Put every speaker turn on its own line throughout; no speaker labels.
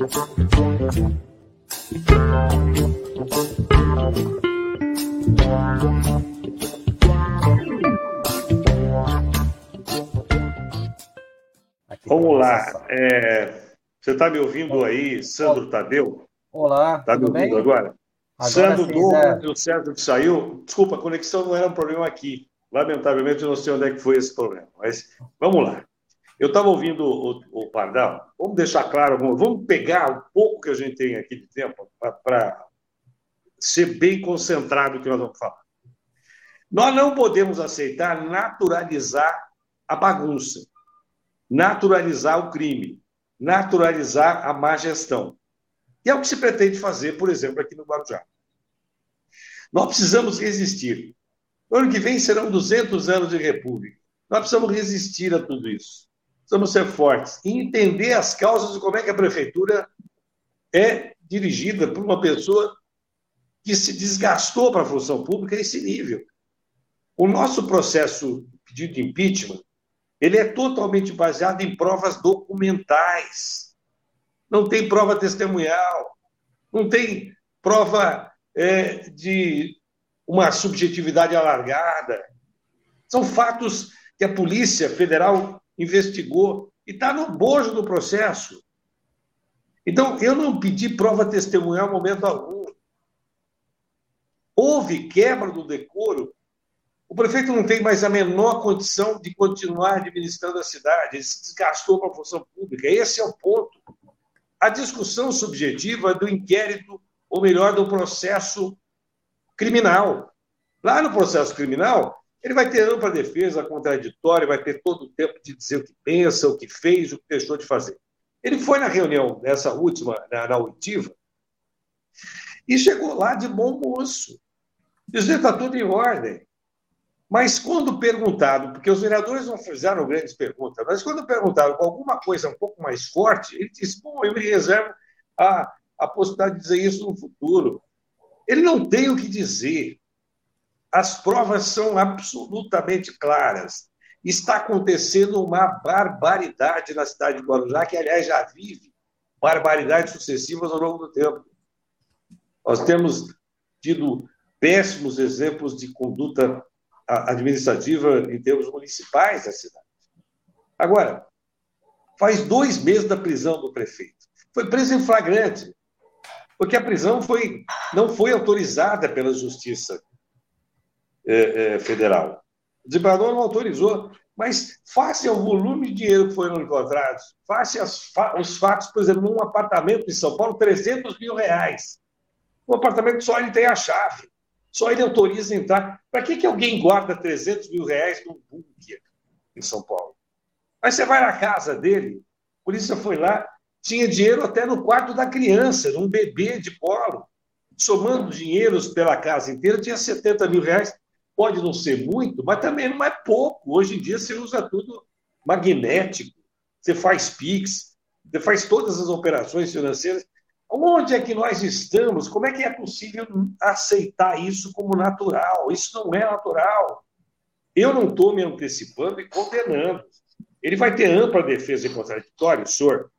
Vamos lá. É, você está me ouvindo aí, Sandro Tadeu?
Olá.
Está me ouvindo
bem?
agora?
agora
Sandro o Sérgio que saiu. Desculpa, a conexão não era um problema aqui. Lamentavelmente, eu não sei onde é que foi esse problema. Mas vamos lá. Eu estava ouvindo o, o Pardal. Vamos deixar claro, vamos- pegar o pouco que a gente tem aqui de tempo para ser bem concentrado no que nós vamos falar. Nós não podemos aceitar naturalizar a bagunça, naturalizar o crime, naturalizar a má gestão. E é o que se pretende fazer, por exemplo, aqui no Guarujá. Nós precisamos resistir. No ano que vem serão 200 anos de república. Nós precisamos resistir a tudo isso. Precisamos ser fortes e entender as causas de como é que a prefeitura é dirigida por uma pessoa que se desgastou para a função pública a esse nível. O nosso processo de pedido de impeachment, ele é totalmente baseado em provas documentais. Não tem prova testemunhal, não tem prova é, de uma subjetividade alargada. São fatos que a Polícia Federal investigou e está no bojo do processo. Então, eu não pedi prova testemunhal em momento algum. Houve quebra do decoro. O prefeito não tem mais a menor condição de continuar administrando a cidade. Ele se desgastou com a função pública. Esse é o ponto. A discussão subjetiva do inquérito, ou melhor, do processo criminal. Lá no processo criminal, ele vai ter ampla defesa contraditória, vai ter todo o tempo de dizer o que pensa, o que fez, o que deixou de fazer. Ele foi na reunião dessa última, na, na oitiva, e chegou lá de bom moço, dizendo está tudo em ordem. Mas quando perguntado, porque os vereadores não fizeram grandes perguntas, mas quando perguntaram com alguma coisa um pouco mais forte, ele disse: Bom, eu me reservo a, a possibilidade de dizer isso no futuro. Ele não tem o que dizer. As provas são absolutamente claras. Está acontecendo uma barbaridade na cidade de Guarujá, que, aliás, já vive barbaridades sucessivas ao longo do tempo. Nós temos tido péssimos exemplos de conduta administrativa em termos municipais da cidade. Agora, faz dois meses da prisão do prefeito. Foi preso em flagrante, porque a prisão foi, não foi autorizada pela Justiça é, é, Federal. O desembargador não autorizou, mas face ao volume de dinheiro que foram encontrados, face aos os fatos, por exemplo, num apartamento em São Paulo, 300 mil reais. Um apartamento só ele tem a chave. Só ele autoriza entrar. Para que, que alguém guarda 300 mil reais num bunker em São Paulo? Aí você vai na casa dele, a polícia foi lá, tinha dinheiro até no quarto da criança, num bebê de colo. Somando dinheiros pela casa inteira, tinha 70 mil reais. Pode não ser muito, mas também não é pouco. Hoje em dia você usa tudo magnético, você faz PIX, você faz todas as operações financeiras. Onde é que nós estamos? Como é que é possível aceitar isso como natural? Isso não é natural. Eu não estou me antecipando e condenando. Ele vai ter ampla defesa e contraditória, o senhor.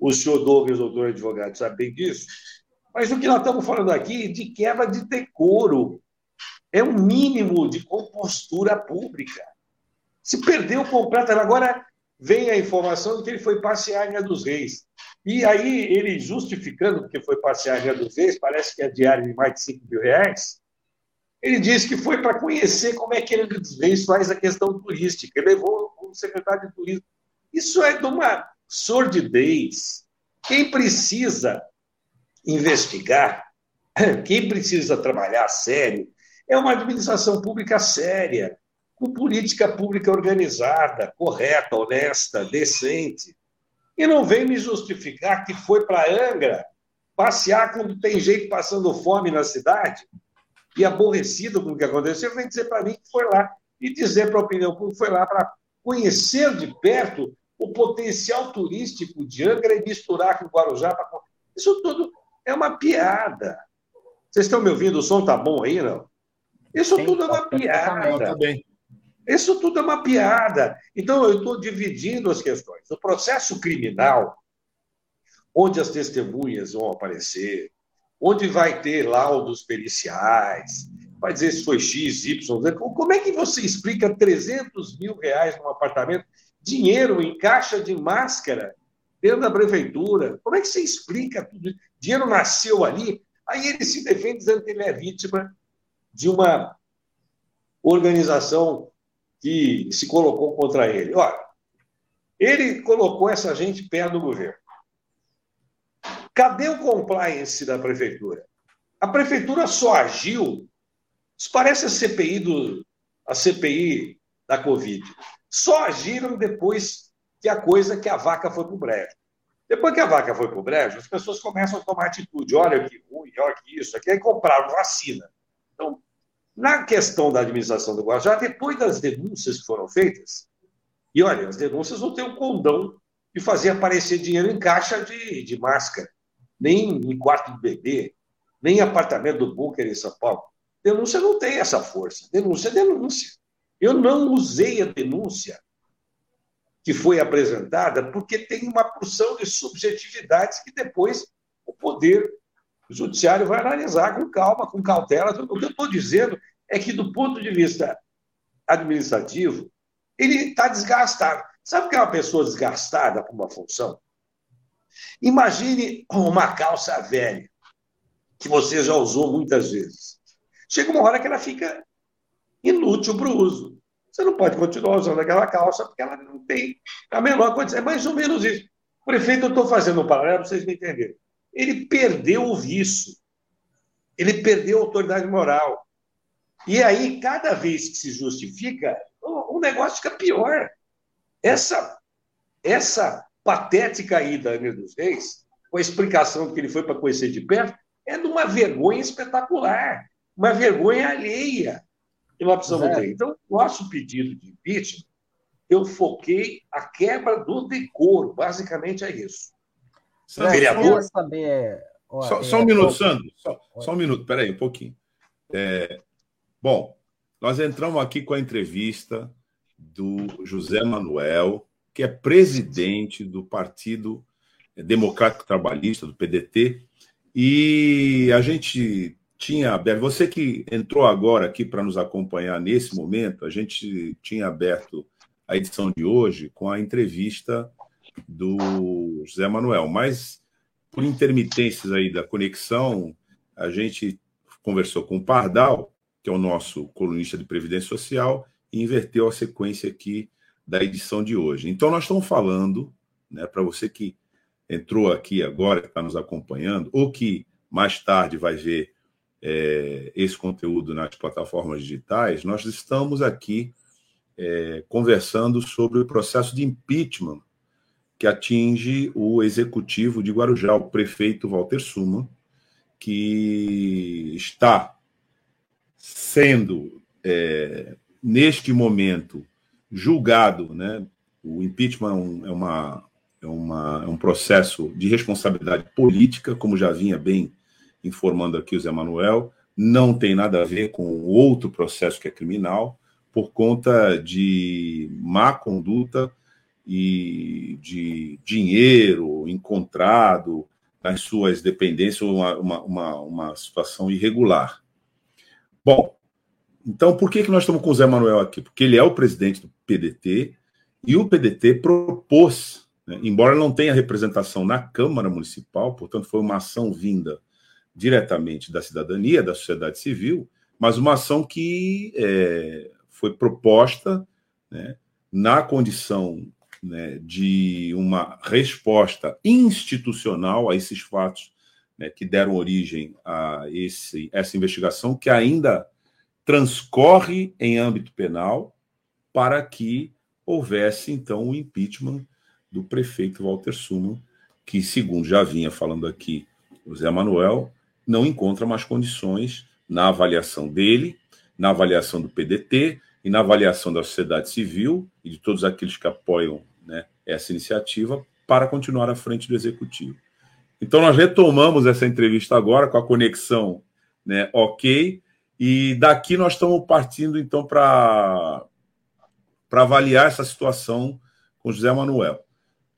O senhor Douglas, doutor advogado, sabe bem disso. Mas o que nós estamos falando aqui é de quebra de decoro. É um mínimo de compostura pública. Se perdeu completamente. Agora vem a informação de que ele foi passear em dos Reis. E aí, ele justificando que foi passear em dos Reis, parece que é diário de mais de 5 mil reais, ele disse que foi para conhecer como é que Angra dos Reis faz a questão turística. Ele levou o secretário de turismo. Isso é de uma sordidez. Quem precisa investigar, quem precisa trabalhar sério, é uma administração pública séria, com política pública organizada, correta, honesta, decente. E não vem me justificar que foi para Angra passear quando tem gente passando fome na cidade e aborrecido com o que aconteceu, vem dizer para mim que foi lá e dizer para a opinião pública foi lá para conhecer de perto o potencial turístico de Angra e misturar com Guarujá. Pra... Isso tudo é uma piada. Vocês estão me ouvindo? O som tá bom aí, não? Isso Sim, tudo é uma piada. Isso tudo é uma piada. Então, eu estou dividindo as questões. O processo criminal, onde as testemunhas vão aparecer, onde vai ter laudos periciais, vai dizer se foi X, Y, Z. Como é que você explica 300 mil reais num apartamento, dinheiro em caixa de máscara dentro da prefeitura? Como é que você explica tudo isso? Dinheiro nasceu ali, aí ele se defende dizendo que ele é vítima de uma organização que se colocou contra ele. Olha, ele colocou essa gente perto do governo. Cadê o compliance da prefeitura? A prefeitura só agiu. Isso parece a CPI, do, a CPI da Covid. Só agiram depois que a coisa que a vaca foi para o brejo. Depois que a vaca foi para o brejo, as pessoas começam a tomar atitude. Olha que ruim, olha que isso, aqui. Aí compraram vacina. Então, na questão da administração do Guarujá, depois das denúncias que foram feitas, e olha, as denúncias não têm o condão de fazer aparecer dinheiro em caixa de, de máscara, nem em quarto de bebê, nem em apartamento do bunker em São Paulo. Denúncia não tem essa força. Denúncia é denúncia. Eu não usei a denúncia que foi apresentada porque tem uma porção de subjetividades que depois o poder o judiciário vai analisar com calma, com cautela. O que eu estou dizendo é que, do ponto de vista administrativo, ele está desgastado. Sabe o que é uma pessoa desgastada por uma função? Imagine uma calça velha, que você já usou muitas vezes. Chega uma hora que ela fica inútil para o uso. Você não pode continuar usando aquela calça porque ela não tem a menor condição. É mais ou menos isso. Prefeito, eu estou fazendo um paralelo para vocês me entenderem ele perdeu o vício, ele perdeu a autoridade moral. E aí, cada vez que se justifica, o negócio fica pior. Essa, essa patética ida Ana dos Reis, com a explicação que ele foi para conhecer de perto, é de uma vergonha espetacular, uma vergonha alheia que nós precisamos ter. Então, nosso pedido de impeachment, eu foquei a quebra do decoro, basicamente é isso.
Sandro, vereador. Saber, ó, só, é, só, um minuto, Sandro. Só, só, um minuto, peraí, um pouquinho. É, bom, nós entramos aqui com a entrevista do José Manuel, que é presidente do Partido Democrático Trabalhista, do PDT, e a gente tinha aberto. Você que entrou agora aqui para nos acompanhar nesse momento, a gente tinha aberto a edição de hoje com a entrevista do José Manuel, mas por intermitências aí da conexão, a gente conversou com o Pardal, que é o nosso colunista de Previdência Social, e inverteu a sequência aqui da edição de hoje. Então, nós estamos falando, né, para você que entrou aqui agora, que está nos acompanhando, ou que mais tarde vai ver é, esse conteúdo nas plataformas digitais, nós estamos aqui é, conversando sobre o processo de impeachment que atinge o executivo de Guarujá, o prefeito Walter Suma, que está sendo, é, neste momento, julgado. Né? O impeachment é, uma, é, uma, é um processo de responsabilidade política, como já vinha bem informando aqui o Zé Manuel, não tem nada a ver com outro processo que é criminal, por conta de má conduta e de dinheiro encontrado nas suas dependências, uma, uma, uma, uma situação irregular. Bom, então por que, que nós estamos com o Zé Manuel aqui? Porque ele é o presidente do PDT e o PDT propôs, né, embora não tenha representação na Câmara Municipal, portanto, foi uma ação vinda diretamente da cidadania, da sociedade civil, mas uma ação que é, foi proposta né, na condição né, de uma resposta institucional a esses fatos né, que deram origem a esse, essa investigação, que ainda transcorre em âmbito penal, para que houvesse, então, o impeachment do prefeito Walter Suman, que, segundo já vinha falando aqui o Zé Manuel, não encontra mais condições na avaliação dele, na avaliação do PDT e na avaliação da sociedade civil e de todos aqueles que apoiam né, essa iniciativa para continuar à frente do executivo. Então, nós retomamos essa entrevista agora com a conexão né, ok, e daqui nós estamos partindo, então, para avaliar essa situação com José Manuel.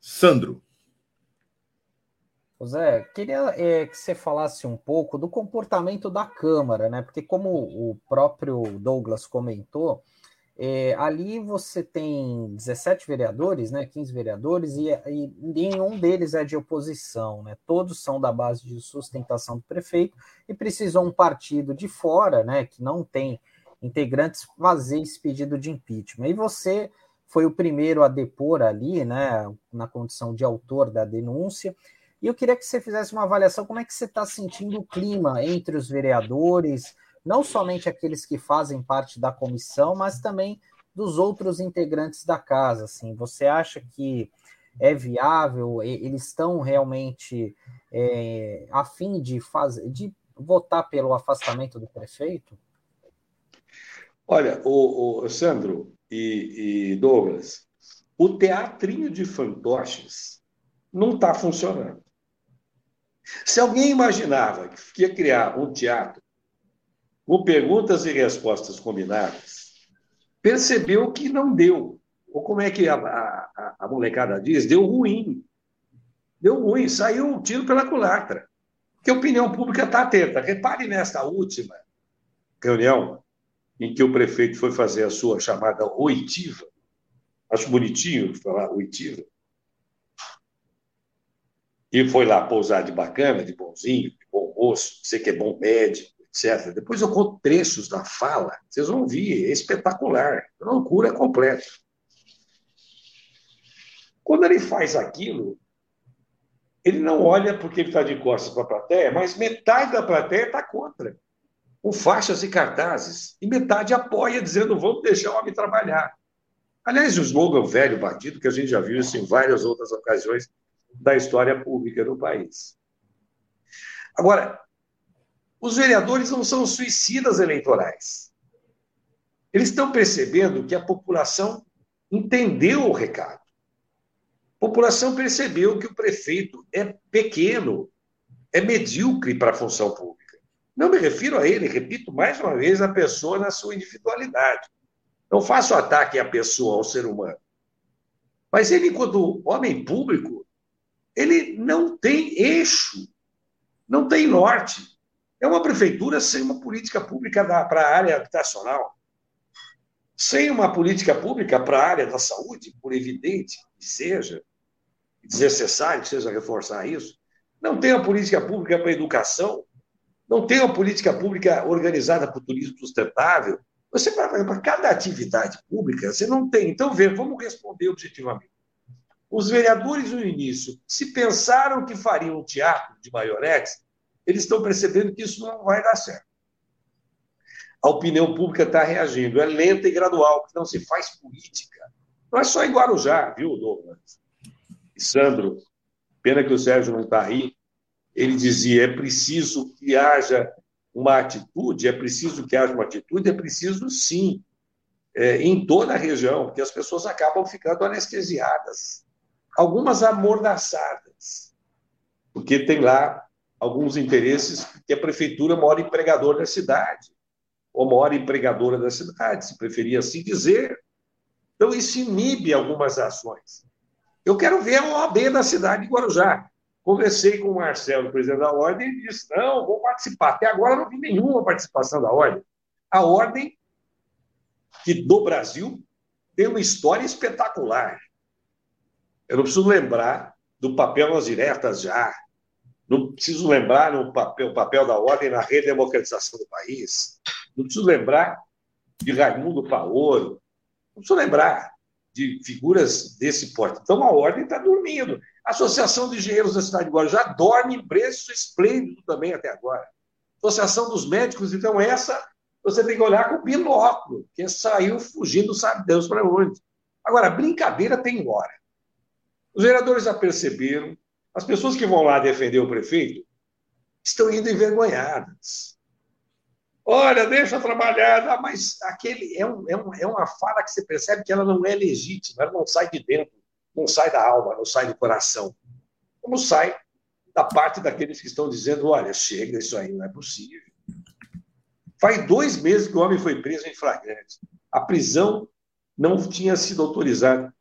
Sandro.
Zé, queria é, que você falasse um pouco do comportamento da Câmara, né? Porque, como o próprio Douglas comentou, é, ali você tem 17 vereadores, né? 15 vereadores, e, e nenhum deles é de oposição, né? Todos são da base de sustentação do prefeito e precisou um partido de fora, né? Que não tem integrantes fazer esse pedido de impeachment. E você foi o primeiro a depor ali, né? Na condição de autor da denúncia. E eu queria que você fizesse uma avaliação como é que você está sentindo o clima entre os vereadores, não somente aqueles que fazem parte da comissão, mas também dos outros integrantes da casa. Assim, você acha que é viável? Eles estão realmente é, a fim de de votar pelo afastamento do prefeito?
Olha, o, o Sandro e, e Douglas, o teatrinho de fantoches não está funcionando. Se alguém imaginava que ia criar um teatro com perguntas e respostas combinadas, percebeu que não deu. Ou como é que a, a, a molecada diz? Deu ruim. Deu ruim, saiu um tiro pela culatra. Porque a opinião pública está atenta. Repare nesta última reunião em que o prefeito foi fazer a sua chamada oitiva. Acho bonitinho falar oitiva e foi lá pousar de bacana, de bonzinho, de bom moço, sei que é bom médico, etc. Depois eu conto trechos da fala, vocês vão ouvir, é espetacular, a loucura é completa. Quando ele faz aquilo, ele não olha porque ele está de costas para a plateia, mas metade da plateia está contra, com faixas e cartazes, e metade apoia, dizendo vamos deixar o homem trabalhar. Aliás, o slogan velho batido, que a gente já viu isso em várias outras ocasiões, da história pública do país. Agora, os vereadores não são suicidas eleitorais. Eles estão percebendo que a população entendeu o recado. A população percebeu que o prefeito é pequeno, é medíocre para a função pública. Não me refiro a ele, repito mais uma vez, a pessoa na sua individualidade. Não faço ataque à pessoa, ao ser humano. Mas ele, enquanto homem público, ele não tem eixo, não tem norte. É uma prefeitura sem uma política pública para a área habitacional, sem uma política pública para a área da saúde, por evidente que seja, desnecessário que seja reforçar isso. Não tem uma política pública para a educação, não tem uma política pública organizada para o turismo sustentável. Você para cada atividade pública, você não tem. Então, vê, vamos responder objetivamente. Os vereadores, no início, se pensaram que fariam um teatro de maionetes, eles estão percebendo que isso não vai dar certo. A opinião pública está reagindo. É lenta e gradual, não se faz política. Não é só em Guarujá, viu, Douglas? E Sandro, pena que o Sérgio não está aí. Ele dizia: é preciso que haja uma atitude, é preciso que haja uma atitude, é preciso sim, é, em toda a região, porque as pessoas acabam ficando anestesiadas algumas amordaçadas, porque tem lá alguns interesses que a prefeitura mora empregador da cidade, ou mora empregadora da cidade, se preferir assim dizer. Então, isso inibe algumas ações. Eu quero ver a OAB da cidade de Guarujá. Conversei com o Marcelo, presidente da Ordem, e disse: não, vou participar. Até agora não vi nenhuma participação da Ordem. A Ordem, que do Brasil, tem uma história espetacular. Eu não preciso lembrar do papel nas diretas já. Não preciso lembrar no papel, o papel da ordem na redemocratização do país. Não preciso lembrar de Raimundo Paolo. Não preciso lembrar de figuras desse porte. Então, a ordem está dormindo. A Associação de Engenheiros da cidade de Guarujá dorme em preço esplêndido também até agora. Associação dos Médicos, então, essa você tem que olhar com binóculo, que saiu fugindo, sabe Deus para onde. Agora, brincadeira tem hora. Os vereadores já perceberam, as pessoas que vão lá defender o prefeito estão indo envergonhadas. Olha, deixa trabalhar, ah, mas aquele é, um, é, um, é uma fala que você percebe que ela não é legítima, ela não sai de dentro, não sai da alma, não sai do coração. Como sai da parte daqueles que estão dizendo: olha, chega, isso aí não é possível. Faz dois meses que o homem foi preso em flagrante. A prisão não tinha sido autorizada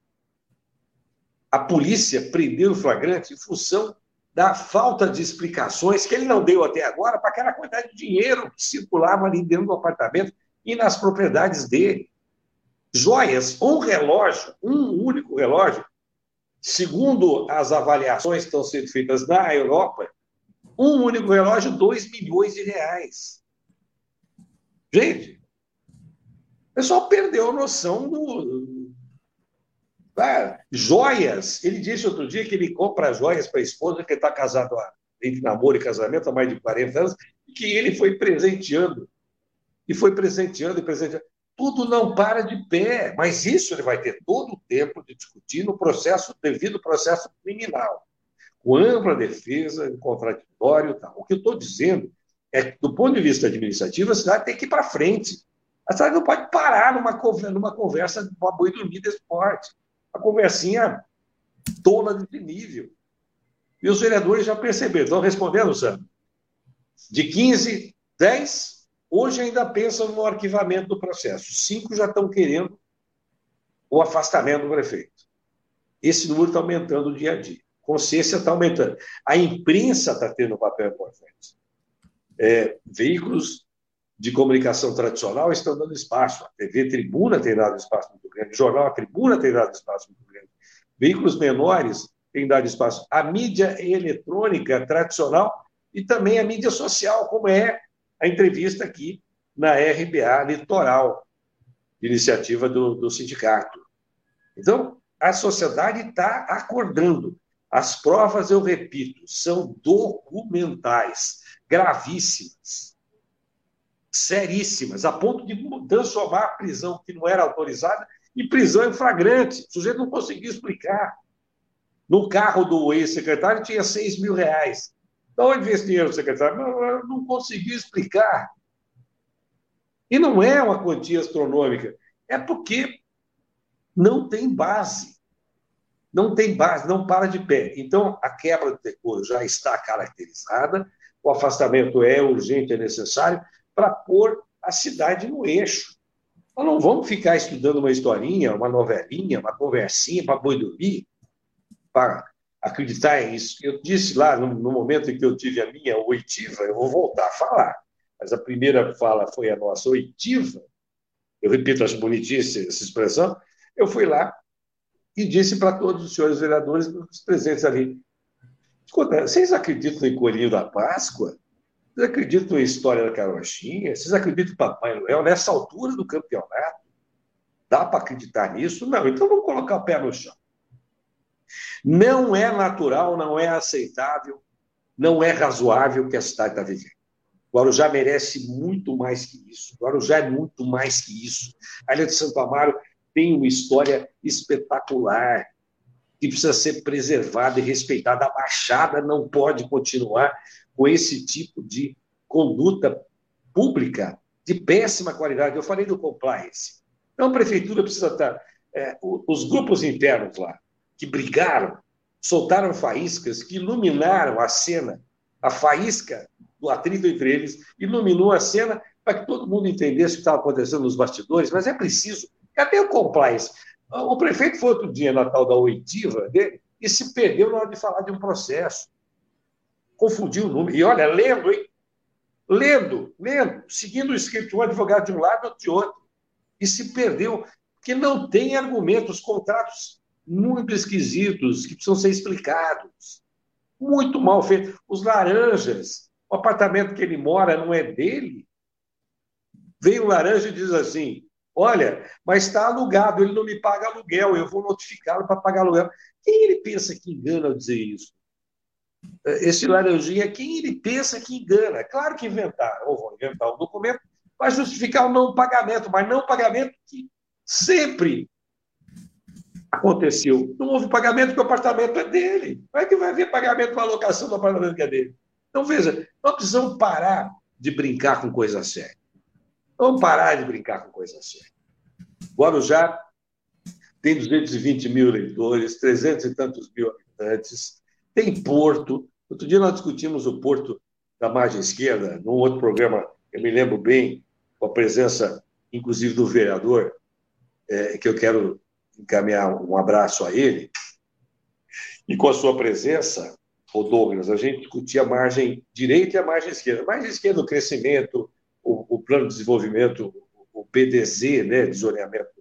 a polícia prendeu o flagrante em função da falta de explicações que ele não deu até agora para aquela quantidade de dinheiro que circulava ali dentro do apartamento e nas propriedades dele. Joias, um relógio, um único relógio, segundo as avaliações que estão sendo feitas na Europa, um único relógio, 2 milhões de reais. Gente, o pessoal perdeu a noção do. Ah, joias. Ele disse outro dia que ele compra joias para a esposa, que está casado há, entre namoro e casamento há mais de 40 anos, e que ele foi presenteando. E foi presenteando e presenteando. Tudo não para de pé, mas isso ele vai ter todo o tempo de discutir no processo, devido processo criminal, com ampla defesa, contraditório. Tal. O que eu estou dizendo é que, do ponto de vista administrativo, a cidade tem que ir para frente. A cidade não pode parar numa, numa conversa de uma boi dormir desse. Uma conversinha tola desse nível. E os vereadores já perceberam. Estão respondendo, Sam? De 15, 10, hoje ainda pensam no arquivamento do processo. Cinco já estão querendo o afastamento do prefeito. Esse número está aumentando dia a dia. A consciência está aumentando. A imprensa está tendo um papel importante. É, veículos de comunicação tradicional estão dando espaço. A TV Tribuna tem dado espaço muito grande, o jornal A Tribuna tem dado espaço muito grande. Veículos menores têm dado espaço. A mídia eletrônica tradicional e também a mídia social, como é a entrevista aqui na RBA Litoral, iniciativa do, do sindicato. Então, a sociedade está acordando. As provas, eu repito, são documentais, gravíssimas seríssimas, a ponto de transformar prisão que não era autorizada em prisão em flagrante. O sujeito não conseguia explicar. No carro do ex-secretário tinha 6 mil reais. De onde veio esse dinheiro, secretário? Não, não conseguiu explicar. E não é uma quantia astronômica, é porque não tem base. Não tem base, não para de pé. Então, a quebra do decoro já está caracterizada, o afastamento é urgente, é necessário, para pôr a cidade no eixo. Nós não vamos ficar estudando uma historinha, uma novelinha, uma conversinha para boi dormir, para acreditar em isso. Eu disse lá, no, no, momento em que eu tive a minha oitiva, eu vou voltar a falar, mas a primeira fala foi a nossa oitiva, eu repito, acho bonitinha essa expressão, eu fui lá e disse para todos os senhores vereadores, os presentes ali, escuta, vocês acreditam em Coelhinho da Páscoa? Vocês acreditam em história da carochinha? Vocês acreditam em Papai Noel nessa altura do campeonato? Dá para acreditar nisso? Não, então vamos colocar o pé no chão. Não é natural, não é aceitável, não é razoável que a cidade está vivendo. O Guarujá merece muito mais que isso. O Guarujá é muito mais que isso. A Ilha de Santo Amaro tem uma história espetacular que precisa ser preservada e respeitada. A Baixada não pode continuar com esse tipo de conduta pública de péssima qualidade. Eu falei do compliance. Então, a prefeitura precisa estar. É, os grupos internos lá, que brigaram, soltaram faíscas que iluminaram a cena, a faísca do atrito entre eles, iluminou a cena para que todo mundo entendesse o que estava acontecendo nos bastidores, mas é preciso. Cadê o compliance? O prefeito foi outro dia na tal da oitiva dele e se perdeu na hora de falar de um processo confundiu o número. E olha, lendo, hein? Lendo, lendo, seguindo o escrito um advogado de um lado, outro de outro. E se perdeu, porque não tem argumentos, contratos muito esquisitos que precisam ser explicados. Muito mal feito. Os laranjas, o apartamento que ele mora não é dele. Vem o laranja e diz assim: Olha, mas está alugado, ele não me paga aluguel, eu vou notificá-lo para pagar aluguel. Quem ele pensa que engana ao dizer isso? Esse laranjinha, quem ele pensa que engana. Claro que inventaram, ou vão inventar um documento para justificar o não pagamento, mas não pagamento que sempre aconteceu. Não houve pagamento porque o apartamento é dele. Como é que vai haver pagamento para a locação do apartamento que é dele? Então, veja, nós precisamos parar de brincar com coisa séria. Vamos parar de brincar com coisa séria. Guarujá tem 220 mil eleitores, 300 e tantos mil habitantes, tem porto. Outro dia nós discutimos o porto da margem esquerda, num outro programa, eu me lembro bem, com a presença, inclusive, do vereador, é, que eu quero encaminhar um abraço a ele, e com a sua presença, o Douglas, a gente discutia a margem direita e a margem esquerda. A margem esquerda, o crescimento, o, o plano de desenvolvimento, o PDZ, né, de zoneamento, é,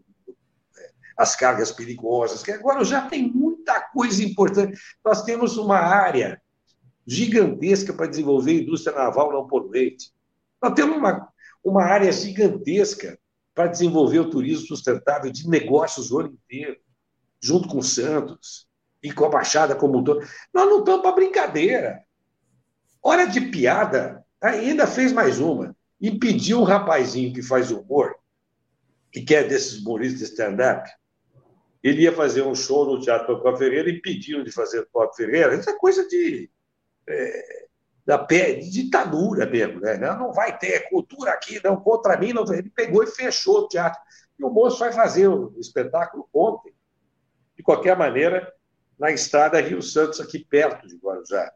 as cargas perigosas, que agora já tem muita coisa importante. Nós temos uma área gigantesca para desenvolver a indústria naval não poluente. Nós temos uma, uma área gigantesca para desenvolver o turismo sustentável de negócios o ano inteiro, junto com Santos e com a Baixada como um todo. Nós não estamos para brincadeira. Hora de piada, ainda fez mais uma. Impediu um rapazinho que faz humor, que quer desses humoristas stand-up, ele ia fazer um show no Teatro Toco Ferreira e pediram de fazer Toco Ferreira. Isso é coisa de. É, da de ditadura mesmo, né? Não, não vai ter cultura aqui, não, contra mim. Não. Ele pegou e fechou o teatro. E o moço vai fazer o espetáculo ontem. De qualquer maneira, na estrada Rio Santos, aqui perto de Guarujá.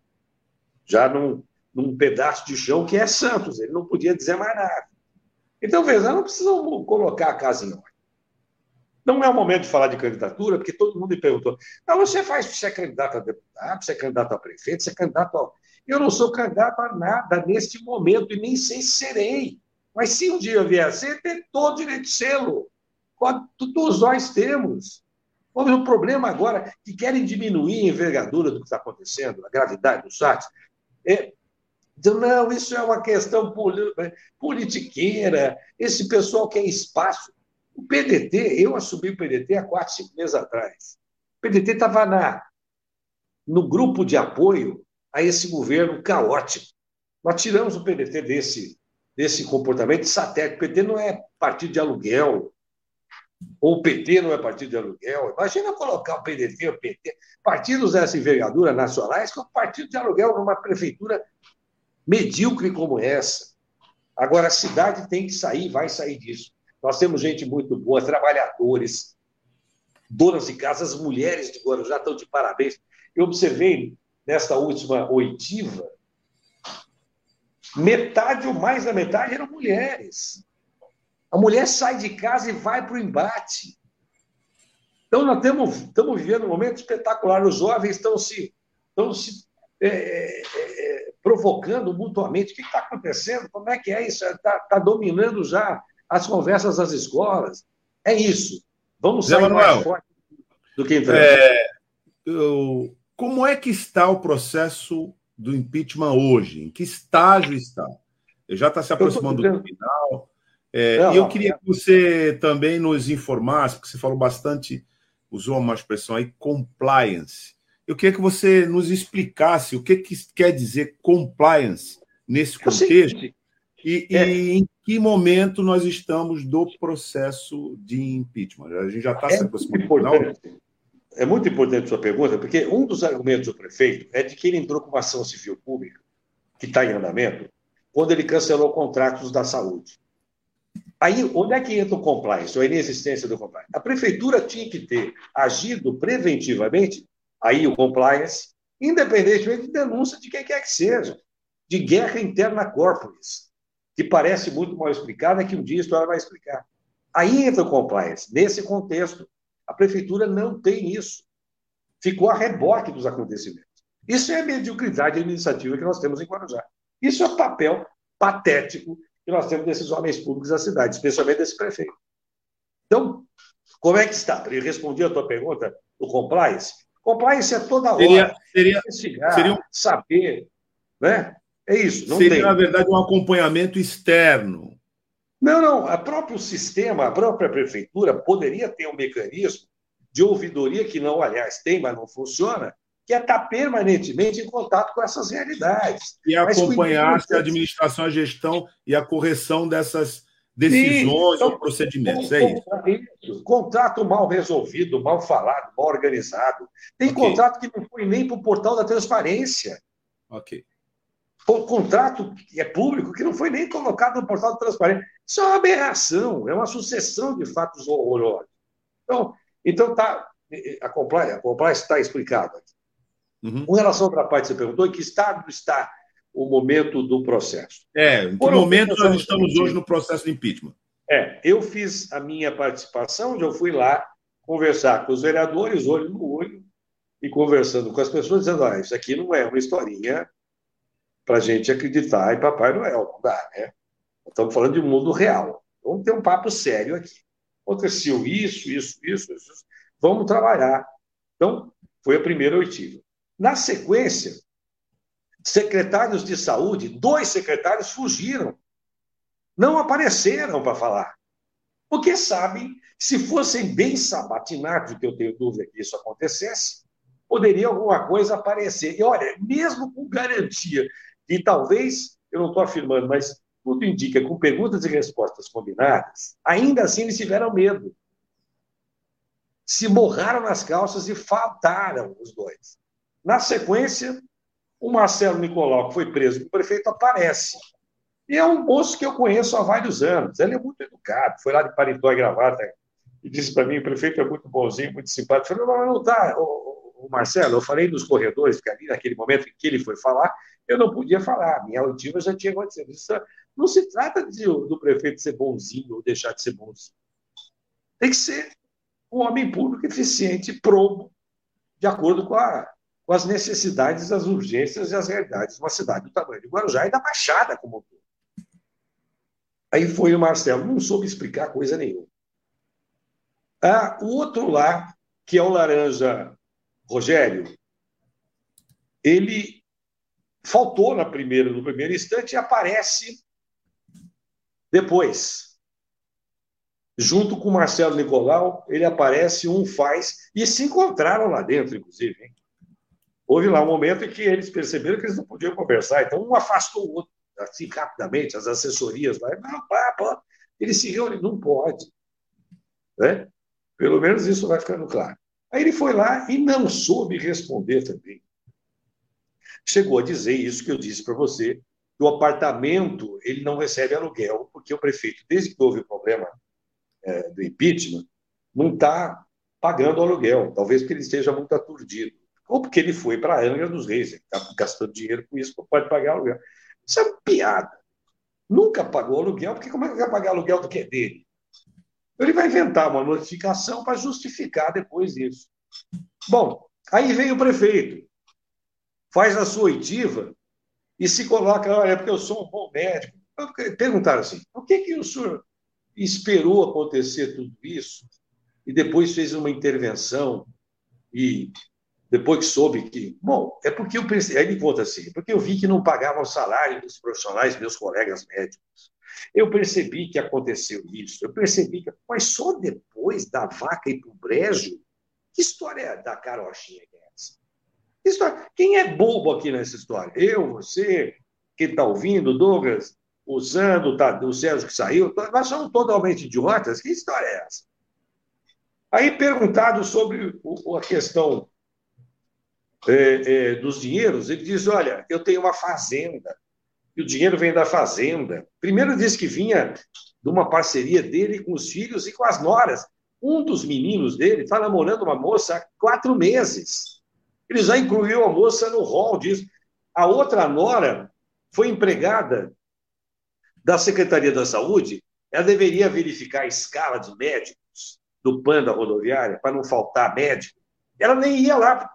Já num, num pedaço de chão que é Santos, ele não podia dizer mais nada. Então, veja, não precisam colocar a casa em ordem. Não é o momento de falar de candidatura, porque todo mundo me perguntou: você faz, você é candidato a deputado, você é candidato a prefeito, você é candidato a. Eu não sou candidato a nada neste momento e nem sei se serei. Mas se um dia vier a ser, tem todo direito de sê-lo. Todos nós temos. O problema agora que querem diminuir a envergadura do que está acontecendo, a gravidade dos fatos. É, não, isso é uma questão politiqueira, esse pessoal quer espaço. O PDT, eu assumi o PDT há quatro, cinco meses atrás. O PDT estava no grupo de apoio a esse governo caótico. Nós tiramos o PDT desse, desse comportamento satélite. O PT não é partido de aluguel, ou o PT não é partido de aluguel. Imagina colocar o PDT, o PT, partidos dessa envergadura nacionais, como partido de aluguel numa prefeitura medíocre como essa. Agora, a cidade tem que sair, vai sair disso. Nós temos gente muito boa, trabalhadores, donas de casa, as mulheres de Guarujá estão de parabéns. Eu observei nesta última oitiva, metade ou mais da metade eram mulheres. A mulher sai de casa e vai para o embate. Então, nós temos, estamos vivendo um momento espetacular. Os jovens estão se, estão se é, é, é, provocando mutuamente. O que está acontecendo? Como é que é isso? Está tá dominando já as conversas das escolas. É isso. Vamos sair Zé mais forte
do que entramos. É, eu, como é que está o processo do impeachment hoje? Em que estágio está? Ele já está se aproximando do final. É, não, e eu queria que você também nos informasse, porque você falou bastante, usou uma expressão aí, compliance. Eu queria que você nos explicasse o que, que quer dizer compliance nesse contexto e, é. e, em que momento nós estamos do processo de impeachment. A gente já está é se aproximando.
É muito importante a sua pergunta, porque um dos argumentos do prefeito é de que ele entrou com uma ação civil pública, que está em andamento, quando ele cancelou contratos da saúde. Aí, onde é que entra o compliance, ou a inexistência do compliance? A prefeitura tinha que ter agido preventivamente, aí o compliance, independentemente de denúncia de quem quer que seja, de guerra interna corporis, que parece muito mal explicada, que um dia a história vai explicar. Aí entra o compliance. Nesse contexto, a prefeitura não tem isso. Ficou a reboque dos acontecimentos. Isso é a mediocridade administrativa que nós temos em Guarujá. Isso é o papel patético que nós temos desses homens públicos da cidade, especialmente desse prefeito. Então, como é que está? Eu respondi a tua pergunta do compliance. Compliance é toda hora.
Seria, seria, investigar, seria um...
saber. Né? É isso.
Não seria, tem. na verdade, um acompanhamento externo.
Não, não. O próprio sistema, a própria prefeitura poderia ter um mecanismo de ouvidoria que não, aliás, tem, mas não funciona, que é estar permanentemente em contato com essas realidades.
E acompanhar a administração, a gestão e a correção dessas decisões Sim, ou procedimentos. É
isso. Contrato mal resolvido, mal falado, mal organizado. Tem okay. contrato que não foi nem para o portal da transparência.
Ok.
O contrato é público que não foi nem colocado no portal da transparência. Isso é uma aberração, é uma sucessão de fatos horrorosos. Então, então tá, a compliance, está explicada. Uhum. Com relação à outra parte que você perguntou, em que estado está o momento do processo?
É, em que Por momento nós estamos hoje no processo de impeachment?
É, eu fiz a minha participação, já fui lá conversar com os vereadores, olho no olho, e conversando com as pessoas, dizendo: ah, isso aqui não é uma historinha para a gente acreditar em Papai Noel, não dá, né? Estamos falando de um mundo real. Vamos ter um papo sério aqui. Aconteceu isso, isso, isso, isso. Vamos trabalhar. Então, foi a primeira oitiva. Na sequência, secretários de saúde, dois secretários fugiram. Não apareceram para falar. Porque sabem, se fossem bem sabatinados, que eu tenho dúvida que isso acontecesse, poderia alguma coisa aparecer. E olha, mesmo com garantia, e talvez, eu não estou afirmando, mas tudo indica, com perguntas e respostas combinadas, ainda assim eles tiveram medo. Se morraram nas calças e faltaram os dois. Na sequência, o Marcelo Nicolau, que foi preso, o prefeito aparece. E é um moço que eu conheço há vários anos. Ele é muito educado, foi lá de paletó e gravata e disse para mim: o prefeito é muito bonzinho, muito simpático. Eu falei: não, não tá, o, Marcelo, eu falei nos corredores, que ali naquele momento em que ele foi falar, eu não podia falar, minha auditiva já tinha acontecido. Isso não se trata de, do prefeito ser bonzinho ou deixar de ser bonzinho. Tem que ser um homem público eficiente, probo, de acordo com, a, com as necessidades, as urgências e as realidades de uma cidade do tamanho de Guarujá e da Baixada como um todo. Aí foi o Marcelo, não soube explicar coisa nenhuma. Ah, o outro lá, que é o laranja Rogério, ele faltou na primeira, no primeiro instante e aparece depois. Junto com Marcelo Nicolau, ele aparece, um faz, e se encontraram lá dentro, inclusive. Hein? Houve lá um momento em que eles perceberam que eles não podiam conversar, então um afastou o outro, assim, rapidamente, as assessorias lá. Não, pá, pá. Ele se reúne, não pode. Né? Pelo menos isso vai ficando claro. Aí ele foi lá e não soube responder também chegou a dizer isso que eu disse para você, que o apartamento ele não recebe aluguel, porque o prefeito, desde que houve o problema é, do impeachment, não está pagando aluguel, talvez porque ele esteja muito aturdido, ou porque ele foi para a Angra dos Reis, ele está gastando dinheiro com isso, não pode pagar aluguel. Isso é uma piada. Nunca pagou aluguel, porque como é que vai pagar aluguel do que é dele? Ele vai inventar uma notificação para justificar depois isso. Bom, aí vem o prefeito faz a sua oitiva e se coloca, olha, porque eu sou um bom médico. Perguntaram assim, por que, que o senhor esperou acontecer tudo isso e depois fez uma intervenção e depois que soube que... Bom, é porque eu pensei... Aí ele conta assim, porque eu vi que não pagavam o salário dos profissionais, meus colegas médicos. Eu percebi que aconteceu isso, eu percebi que... Mas só depois da vaca ir para o brejo? Que história é da carochinha História. Quem é bobo aqui nessa história? Eu, você, quem está ouvindo, Douglas, usando tá, o Sérgio que saiu, nós somos totalmente idiotas. Que história é essa? Aí, perguntado sobre a questão é, é, dos dinheiros, ele diz: Olha, eu tenho uma fazenda, e o dinheiro vem da fazenda. Primeiro disse que vinha de uma parceria dele com os filhos e com as noras. Um dos meninos dele está namorando uma moça há quatro meses. Ele já incluiu a moça no rol disso. A outra nora foi empregada da Secretaria da Saúde, ela deveria verificar a escala de médicos do PAN da rodoviária, para não faltar médico. Ela nem ia lá,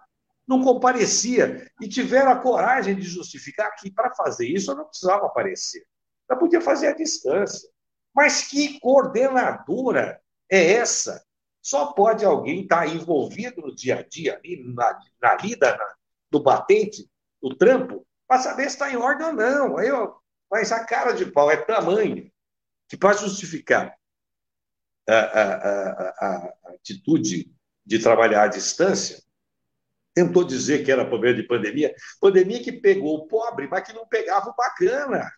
não comparecia, e tiveram a coragem de justificar que para fazer isso ela não precisava aparecer. Ela podia fazer à distância. Mas que coordenadora é essa só pode alguém estar tá envolvido no dia a dia, ali, na, na lida, na, no batente, no trampo, para saber se está em ordem ou não. Aí, ó, mas a cara de pau é tamanho que, para justificar a, a, a, a, atitude de trabalhar à distância, tentou dizer que era problema de pandemia, pandemia que pegou o pobre, mas que não pegava o bacana.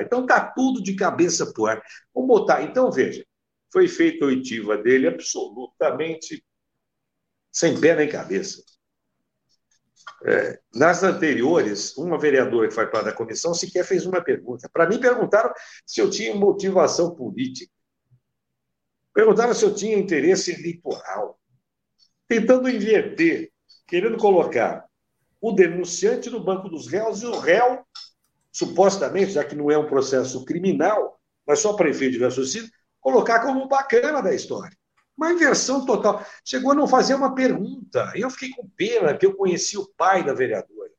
Então está tudo de cabeça para o ar. Vamos botar. Então, veja, foi feita a oitiva dele absolutamente sem pé nem cabeça. É, nas anteriores, uma vereadora que foi para a comissão sequer fez uma pergunta. Para mim, perguntaram se eu tinha motivação política. Perguntaram se eu tinha interesse eleitoral. Tentando inverter, querendo colocar o denunciante no banco dos réus e o réu, supostamente, já que não é um processo criminal, mas só para efeito de raciocínio, colocar como bacana da história. Uma inversão total. Chegou a não fazer uma pergunta. Eu fiquei com pena, que eu conheci o pai da vereadora,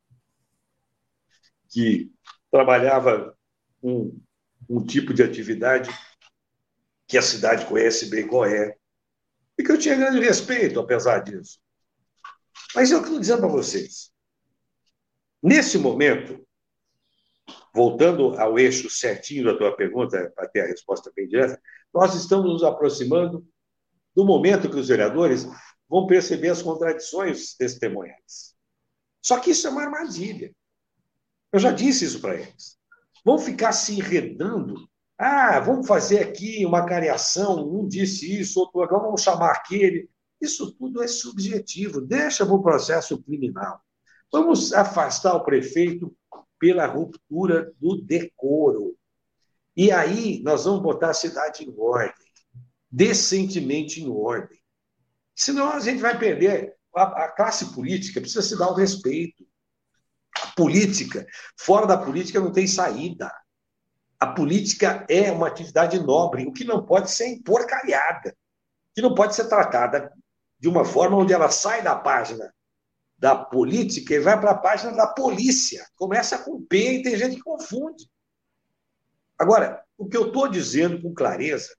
que trabalhava um, um tipo de atividade que a cidade conhece bem qual é, e que eu tinha grande respeito, apesar disso. Mas eu estou dizendo para vocês, nesse momento, voltando ao eixo certinho da tua pergunta, para ter a resposta bem direta, nós estamos nos aproximando do momento que os vereadores vão perceber as contradições testemunhais. Só que isso é uma armadilha. Eu já disse isso para eles. Vão ficar se enredando. Ah, vamos fazer aqui uma cariação. Um disse isso, outro agora vamos chamar aquele. Isso tudo é subjetivo. Deixa para o processo criminal. Vamos afastar o prefeito pela ruptura do decoro. E aí nós vamos botar a cidade em ordem decentemente em ordem. Senão a gente vai perder. A, classe política precisa se dar o respeito. A política, fora da política não tem saída. A política é uma atividade nobre, o que não pode ser emporcalhada, que não pode ser tratada de uma forma onde ela sai da página da política e vai para a página da polícia. Começa com P e tem gente que confunde. Agora, o que eu estou dizendo com clareza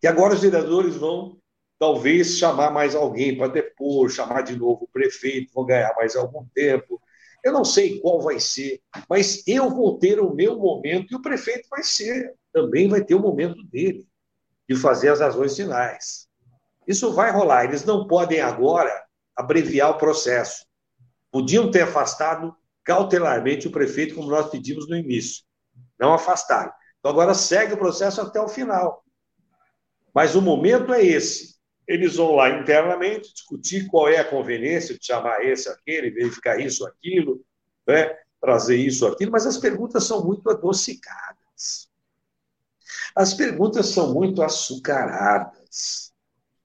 e agora os vereadores vão, talvez, chamar mais alguém para depor, chamar de novo o prefeito, vão ganhar mais algum tempo. Eu não sei qual vai ser, mas eu vou ter o meu momento e o prefeito vai ser, também vai ter o momento dele, de fazer as razões finais. Isso vai rolar. Eles não podem agora abreviar o processo. Podiam ter afastado cautelarmente o prefeito, como nós pedimos no início. Não afastaram. Então agora segue o processo até o final. Mas o momento é esse. Eles vão lá internamente discutir qual é a conveniência de chamar esse, aquele, verificar isso, aquilo, né? trazer isso, aquilo, mas as perguntas são muito adocicadas. As perguntas são muito açucaradas.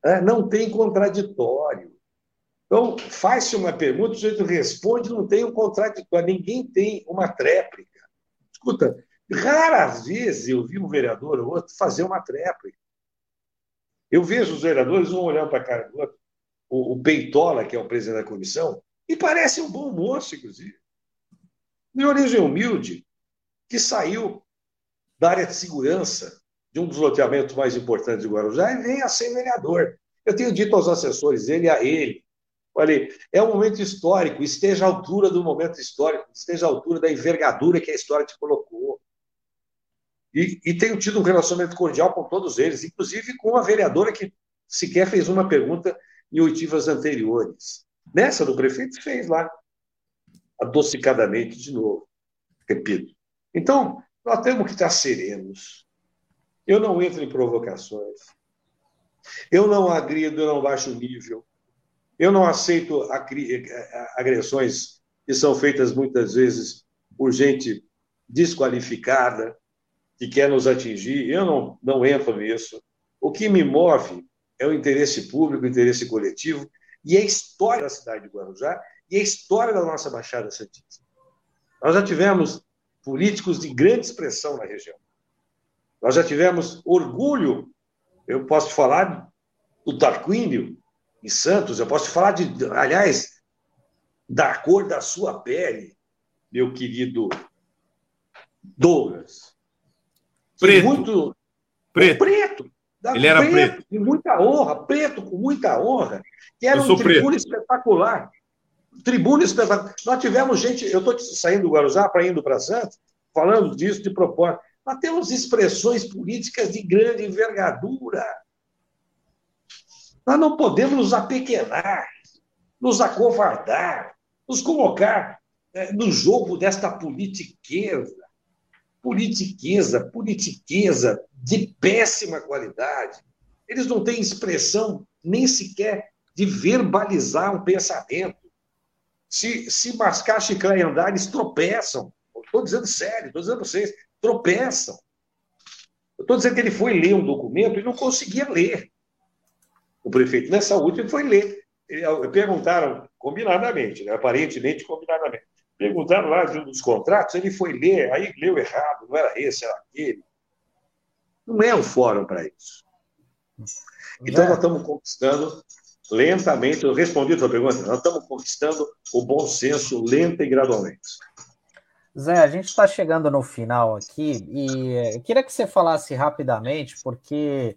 Né? Não tem contraditório. Então, faz-se uma pergunta, o sujeito responde, não tem um contraditório, ninguém tem uma tréplica. Escuta, raras vezes eu vi um vereador ou outro fazer uma tréplica. Eu vejo os vereadores, um olhando para a cara do outro, o, o Peitola, que é o presidente da comissão, e parece um bom moço, inclusive. De origem humilde, que saiu da área de segurança de um dos loteamentos mais importantes de Guarujá e vem a ser vereador. Eu tenho dito aos assessores dele e a ele, falei, é um momento histórico, esteja à altura do momento histórico, esteja à altura da envergadura que a história te colocou. E, e tenho tido um relacionamento cordial com todos eles, inclusive com a vereadora que sequer fez uma pergunta em oitivas anteriores. Nessa do prefeito fez lá, adocicadamente de novo, repito. Então, nós temos que estar serenos. Eu não entro em provocações. Eu não agrido, eu não baixo nível. Eu não aceito agressões que são feitas muitas vezes por gente desqualificada, que quer nos atingir, eu não, não entro nisso. O que me move é o interesse público, o interesse coletivo e a história da cidade de Guarujá e a história da nossa Baixada Santista. Nós já tivemos políticos de grande expressão na região. Nós já tivemos orgulho, eu posso falar do Tarquínio em Santos, eu posso falar de, aliás, da cor da sua pele, meu querido Douglas.
Preto.
Muito...
Preto.
Preto.
Ele era preto.
De muita honra, preto com muita honra, que era um tribuno espetacular. Tribuno espetacular. Nós tivemos gente, eu estou saindo do Guarujá para indo para Santos, falando disso de propósito. Nós temos expressões políticas de grande envergadura. Nós não podemos nos apequenar, nos acovardar, nos colocar é, no jogo desta politiqueza politiqueza, politiqueza de péssima qualidade. Eles não têm expressão nem sequer de verbalizar um pensamento. Se, se mascar, chiclar e andar, eles tropeçam. Estou dizendo sério, estou dizendo a vocês, tropeçam. estou dizendo que ele foi ler um documento e não conseguia ler. O prefeito, nessa última, foi ler. Perguntaram combinadamente, né? aparentemente combinadamente. Perguntaram lá de um dos contratos, ele foi ler, aí leu errado, não era esse, era aquele. Não é um fórum para isso. Então, nós estamos conquistando lentamente, eu respondi a tua pergunta, nós estamos conquistando o bom senso lenta e gradualmente.
Zé, a gente está chegando no final aqui e eu queria que você falasse rapidamente, porque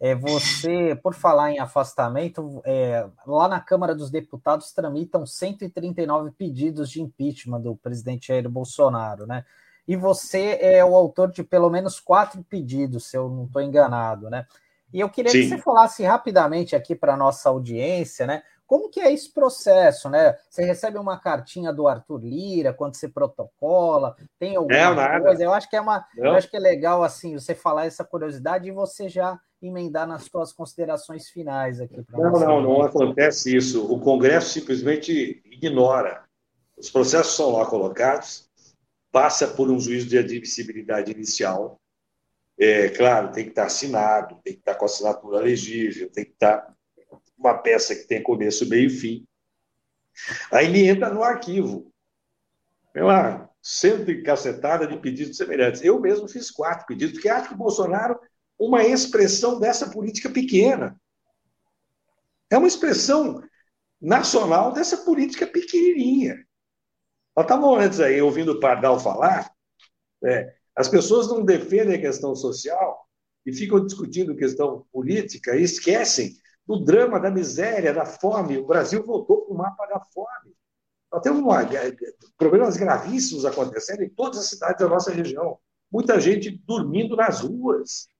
é, você, por falar em afastamento, é, lá na Câmara dos Deputados tramitam 139 pedidos de impeachment do presidente Jair Bolsonaro, né? E você é o autor de pelo menos quatro pedidos, se eu não estou enganado, né? E eu queria Sim. que você falasse rapidamente aqui para a nossa audiência, né? Como que é esse processo, né? Você recebe uma cartinha do Arthur Lira quando você protocola, tem alguma é, coisa? Eu acho que é uma, eu acho que é legal assim você falar essa curiosidade e você já emendar nas suas considerações finais aqui.
Não, não, não acontece isso. O Congresso simplesmente ignora. Os processos são lá colocados, passa por um juízo de admissibilidade inicial. É claro, tem que estar assinado, tem que estar com assinatura legível, tem que estar uma peça que tem começo, meio e fim. Aí ele entra no arquivo. Tem lá, cento e cacetada de pedidos semelhantes. Eu mesmo fiz quatro pedidos, porque acho que o Bolsonaro uma expressão dessa política pequena. É uma expressão nacional dessa política pequenininha. Nós estávamos antes aí ouvindo o Pardal falar, né, as pessoas não defendem a questão social e ficam discutindo questão política e esquecem do drama, da miséria, da fome. O Brasil voltou para o mapa da fome. Nós temos uma, é, problemas gravíssimos acontecendo em todas as cidades da nossa região. Muita gente dormindo nas ruas.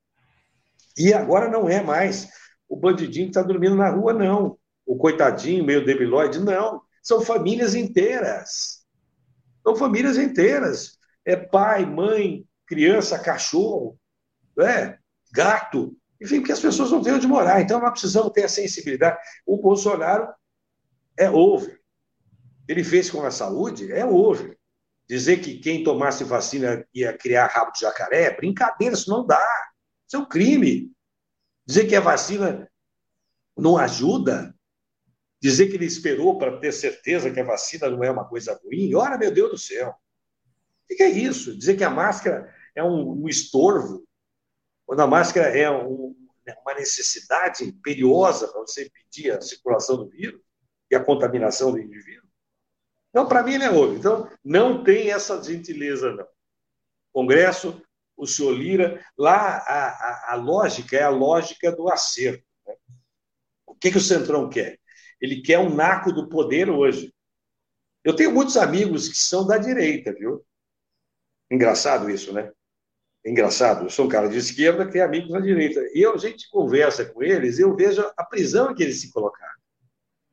E agora não é mais o bandidinho que está dormindo na rua, não. O coitadinho, meio debilóide, não. São famílias inteiras. São famílias inteiras. É pai, mãe, criança, cachorro, é, gato. Enfim, porque as pessoas não têm onde morar. Então, nós precisamos ter a sensibilidade. O Bolsonaro é over. Ele fez com a saúde, é over. Dizer que quem tomasse vacina ia criar rabo de jacaré, é brincadeira, isso não dá. Isso é um crime. Dizer que a vacina não ajuda, dizer que ele esperou para ter certeza que a vacina não é uma coisa ruim, ora, meu Deus do céu. O que é isso? Dizer que a máscara é um, um estorvo, quando a máscara é um, uma necessidade imperiosa para você impedir a circulação do vírus e a contaminação do indivíduo. Então, para mim, ele é outro. Então, não tem essa gentileza, não. Congresso o senhor Lira, lá a, a, a lógica é a lógica do acerto. Né? O que, que o Centrão quer? Ele quer um naco do poder hoje. Eu tenho muitos amigos que são da direita, viu? Engraçado isso, né? Engraçado. Eu sou um cara de esquerda que tem amigos da direita. E eu, a gente conversa com eles, eu vejo a prisão em que eles se colocaram.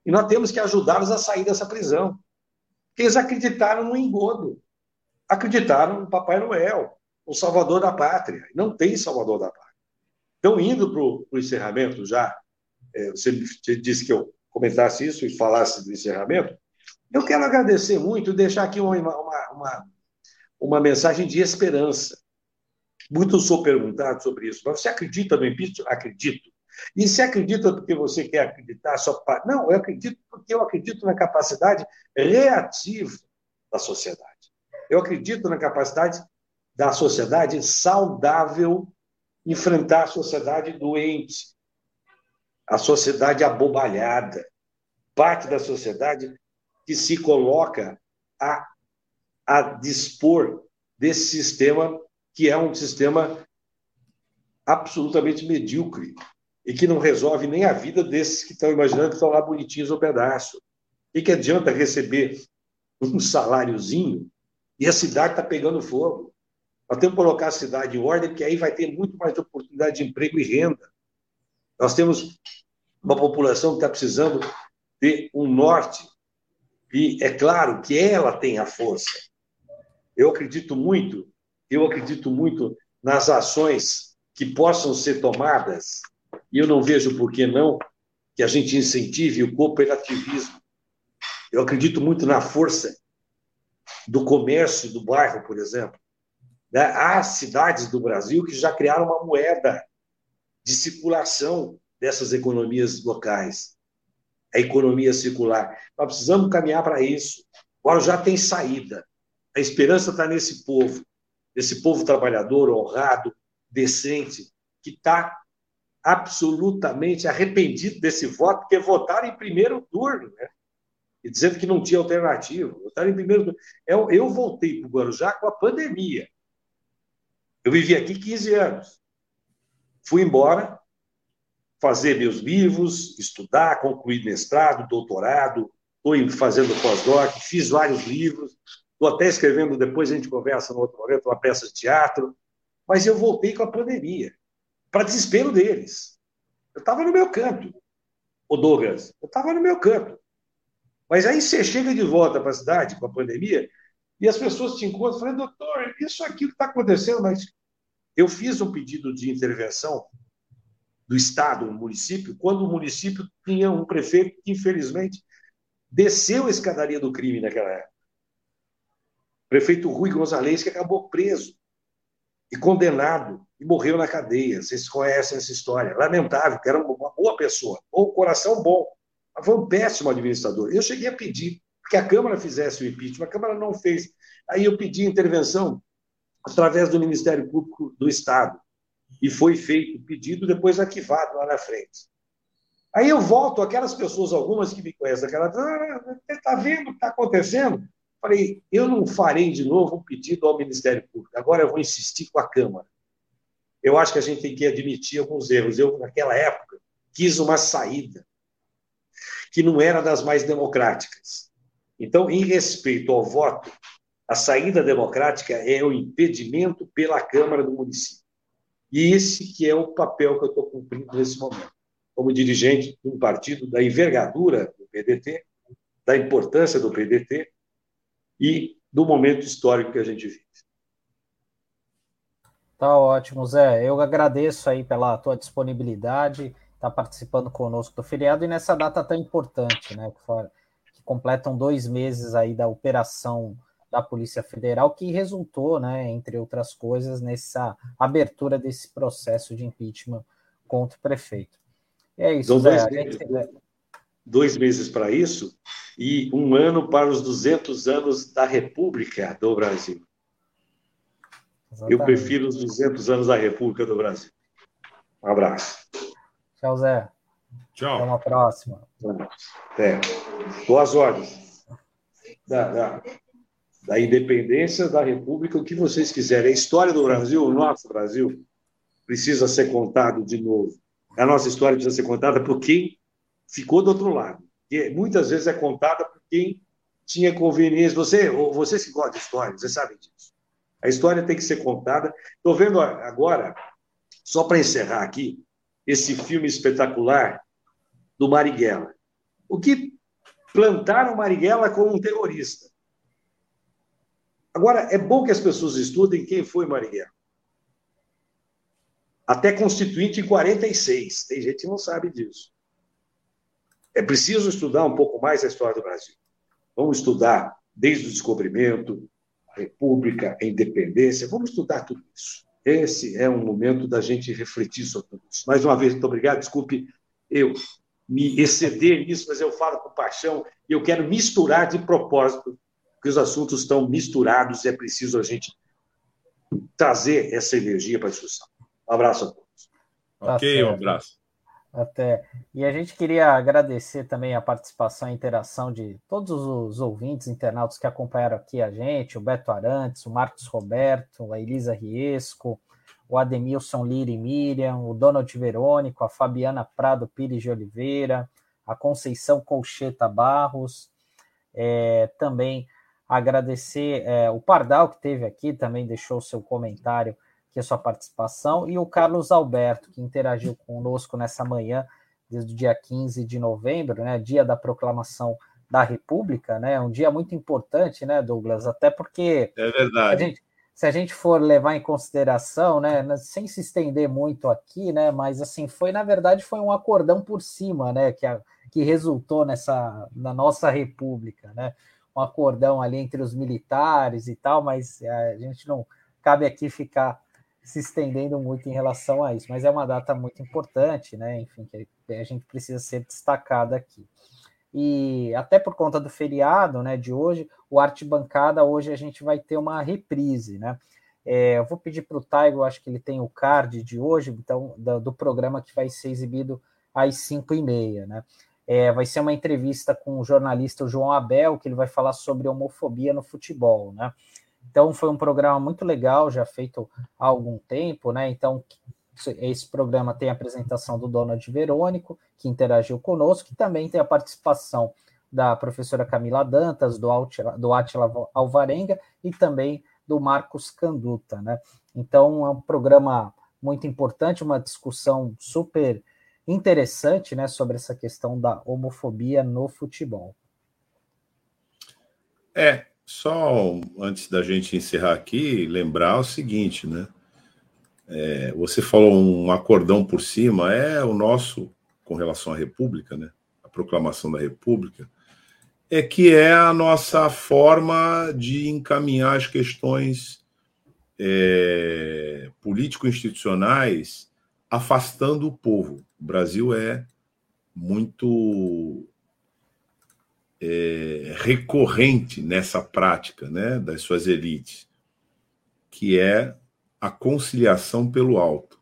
E nós temos que ajudá-los a sair dessa prisão. Porque eles acreditaram no engodo. Acreditaram no Papai Noel o salvador da pátria. Não tem salvador da pátria. Então, indo para o encerramento já, é, você disse que eu comentasse isso e falasse do encerramento, eu quero agradecer muito e deixar aqui uma, uma, uma, uma mensagem de esperança. Muito sou perguntado sobre isso. Mas você acredita no impeachment? Acredito. E se acredita porque você quer acreditar só. Não, eu acredito porque eu acredito na capacidade reativa da sociedade. Eu acredito na capacidade da sociedade saudável enfrentar a sociedade doente, a sociedade abobalhada, parte da sociedade que se coloca a, a dispor desse sistema que é um sistema absolutamente medíocre e que não resolve nem a vida desses que estão imaginando que estão lá bonitinhos no pedaço. E que adianta receber um saláriozinho e a cidade está pegando fogo. Nós temos que colocar a cidade em ordem, porque aí vai ter muito mais oportunidade de emprego e renda. Nós temos uma população que está precisando de um norte, e é claro que ela tem a força. Eu acredito muito, eu acredito muito nas ações que possam ser tomadas, e eu não vejo por que não que a gente incentive o cooperativismo. Eu acredito muito na força do comércio do bairro, por exemplo. Né? Há cidades do Brasil que já criaram uma moeda de circulação dessas economias locais, a economia circular. Nós precisamos caminhar para isso. Agora já tem saída. A esperança está nesse povo, nesse povo trabalhador, honrado, decente, que está absolutamente arrependido desse voto, porque votaram em primeiro turno, né? E dizendo que não tinha alternativa. Votaram em primeiro turno. Eu, eu voltei para o Guarujá com a pandemia. Eu vivi aqui 15 anos. Fui embora, fazer meus livros, estudar, concluir mestrado, doutorado, estou fazendo pós-doc, fiz vários livros, estou até escrevendo, depois a gente conversa no outro momento, uma peça de teatro, mas eu voltei com a pandemia, para desespero deles. Eu estava no meu canto, o Douglas, eu estava no meu canto. Mas aí você chega de volta para a cidade com a pandemia e as pessoas te encontram falando, doutor, isso aqui está acontecendo, mas eu fiz um pedido de intervenção do Estado no município, quando o município tinha um prefeito que, infelizmente, desceu a escadaria do crime naquela época. Prefeito Rui Gonzalez, que acabou preso e condenado e morreu na cadeia. Vocês conhecem essa história. Lamentável, que era uma boa pessoa, ou coração bom, mas foi um péssimo administrador. Eu cheguei a pedir que a Câmara fizesse o impeachment, a Câmara não fez. Aí eu pedi intervenção através do Ministério Público do Estado e foi feito o pedido, depois arquivado lá na frente. Aí eu volto, aquelas pessoas, algumas que me conhecem, aquela, ah, está vendo o que está acontecendo? Falei, eu não farei de novo um pedido ao Ministério Público, agora eu vou insistir com a Câmara. Eu acho que a gente tem que admitir alguns erros. Eu, naquela época, quis uma saída que não era das mais democráticas. Então, em respeito ao voto, a saída democrática é o impedimento pela Câmara do município. E esse que é o papel que eu estou cumprindo nesse momento, como dirigente de um partido da envergadura do PDT, da importância do PDT e do momento histórico que a gente vive.
Tá ótimo, Zé. Eu agradeço aí pela tua disponibilidade, estar tá participando conosco do feriado e nessa data tão importante, né? Que completam dois meses aí da operação da Polícia Federal, que resultou, né, entre outras coisas, nessa abertura desse processo de impeachment contra o prefeito.
É isso, Zé, dois, meses, gente... dois meses para isso e um ano para os 200 anos da República do Brasil. Exatamente. Eu prefiro os 200 anos da República do Brasil. Um abraço.
Tchau, Zé.
Tchau.
Até uma próxima.
Até. Boas ordens. Da, da da independência, da República, o que vocês quiserem. A história do Brasil, o nosso Brasil, precisa ser contado de novo. A nossa história precisa ser contada por quem ficou do outro lado. Que muitas vezes é contada por quem tinha conveniência. Você, vocês que gostam de história, vocês sabem disso. A história tem que ser contada. Estou vendo agora, só para encerrar aqui, esse filme espetacular do Marighella. O que plantaram Marighella como um terrorista. Agora, é bom que as pessoas estudem quem foi Marighella. Até constituinte em 46. Tem gente que não sabe disso. É preciso estudar um pouco mais a história do Brasil. Vamos estudar desde o descobrimento, a República, a independência. Vamos estudar tudo isso. Esse é um momento da gente refletir sobre tudo isso. Mais uma vez, muito obrigado. Desculpe eu me exceder nisso, mas eu falo com paixão e eu quero misturar de propósito porque os assuntos estão misturados e é preciso a gente trazer essa energia para a discussão. Um abraço a todos.
Tá ok, um abraço.
Até. E a gente queria agradecer também a participação e interação de todos os ouvintes, internautas que acompanharam aqui a gente, o Beto Arantes, o Marcos Roberto, a Elisa Riesco, o Ademilson Liri Miriam, o Donald Verônico, a Fabiana Prado Pires de Oliveira, a Conceição Colcheta Barros, é, também agradecer é, o Pardal, que teve aqui, também deixou seu comentário, que é sua participação, e o Carlos Alberto, que interagiu conosco nessa manhã, desde o dia 15 de novembro, né, dia da proclamação da República, né, um dia muito importante, né, Douglas, até porque...
É verdade.
A gente, se a gente for levar em consideração, né, sem se estender muito aqui, né, mas assim, foi, na verdade, foi um acordão por cima, né, que, a, que resultou nessa, na nossa República, né, um acordão ali entre os militares e tal, mas é, a gente não cabe aqui ficar se estendendo muito em relação a isso, mas é uma data muito importante, né? Enfim, que a gente precisa ser destacada aqui. E até por conta do feriado, né, de hoje, o Arte Bancada, hoje a gente vai ter uma reprise, né? É, eu vou pedir para o Taigo, acho que ele tem o card de hoje, então, do, do programa que vai ser exibido às 5 e meia, né? É, vai ser uma entrevista com o jornalista João Abel, que ele vai falar sobre homofobia no futebol, né? Então foi um programa muito legal, já feito há algum tempo, né? Então esse programa tem a apresentação do Donald Verônico, que interagiu conosco, e também tem a participação da professora Camila Dantas, do, Atila, do Atila Alvarenga e também do Marcos Canduta, né? Então é um programa muito importante, uma discussão super interessante, né, sobre essa questão da homofobia no futebol.
É, só antes da gente encerrar aqui, lembrar o seguinte, né? É, você falou um acordão por cima, é o nosso com relação à República, né? A proclamação da República, é que é a nossa forma de encaminhar as questões é, político-institucionais afastando o povo. O Brasil é muito é, recorrente nessa prática né, das suas elites, que é a conciliação pelo alto.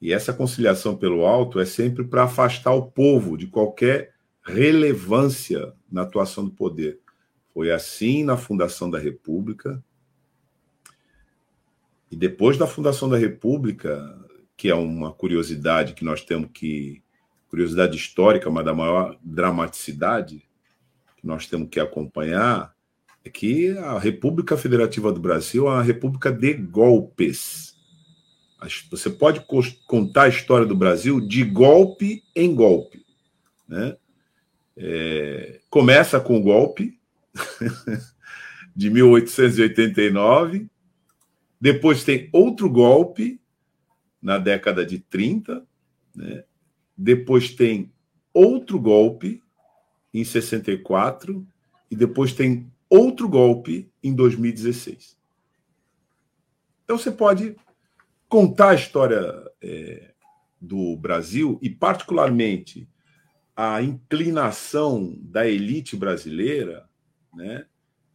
E essa conciliação pelo alto é sempre para afastar o povo de qualquer relevância na atuação do poder. Foi assim na fundação da República. E depois da fundação da República, que é uma curiosidade que nós temos que curiosidade histórica, mas da maior dramaticidade que nós temos que acompanhar, é que a República Federativa do Brasil é uma república de golpes. Você pode contar a história do Brasil de golpe em golpe. Né? É, começa com o golpe de 1889, depois tem outro golpe na década de 30, né? depois tem outro golpe em 64 e depois tem outro golpe em 2016. Então você pode contar a história é, do Brasil e, particularmente, a inclinação da elite brasileira, né,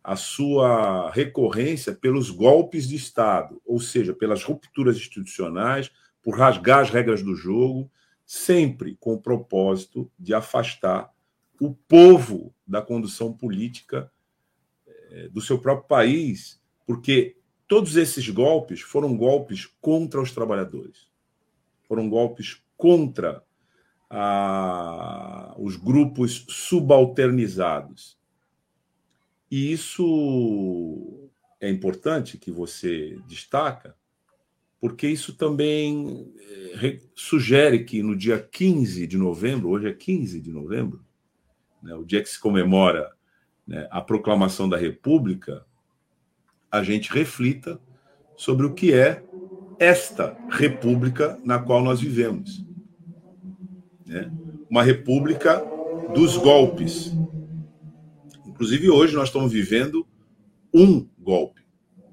a sua recorrência pelos golpes de Estado, ou seja, pelas rupturas institucionais, por rasgar as regras do jogo, sempre com o propósito de afastar o povo da condução política eh, do seu próprio país, porque todos esses golpes foram golpes contra os trabalhadores, foram golpes contra a, os grupos subalternizados. E isso é importante que você destaca, porque isso também eh, sugere que no dia 15 de novembro, hoje é 15 de novembro, né, o dia que se comemora né, a proclamação da República, a gente reflita sobre o que é esta república na qual nós vivemos. Né? Uma república dos golpes. Inclusive, hoje nós estamos vivendo um golpe,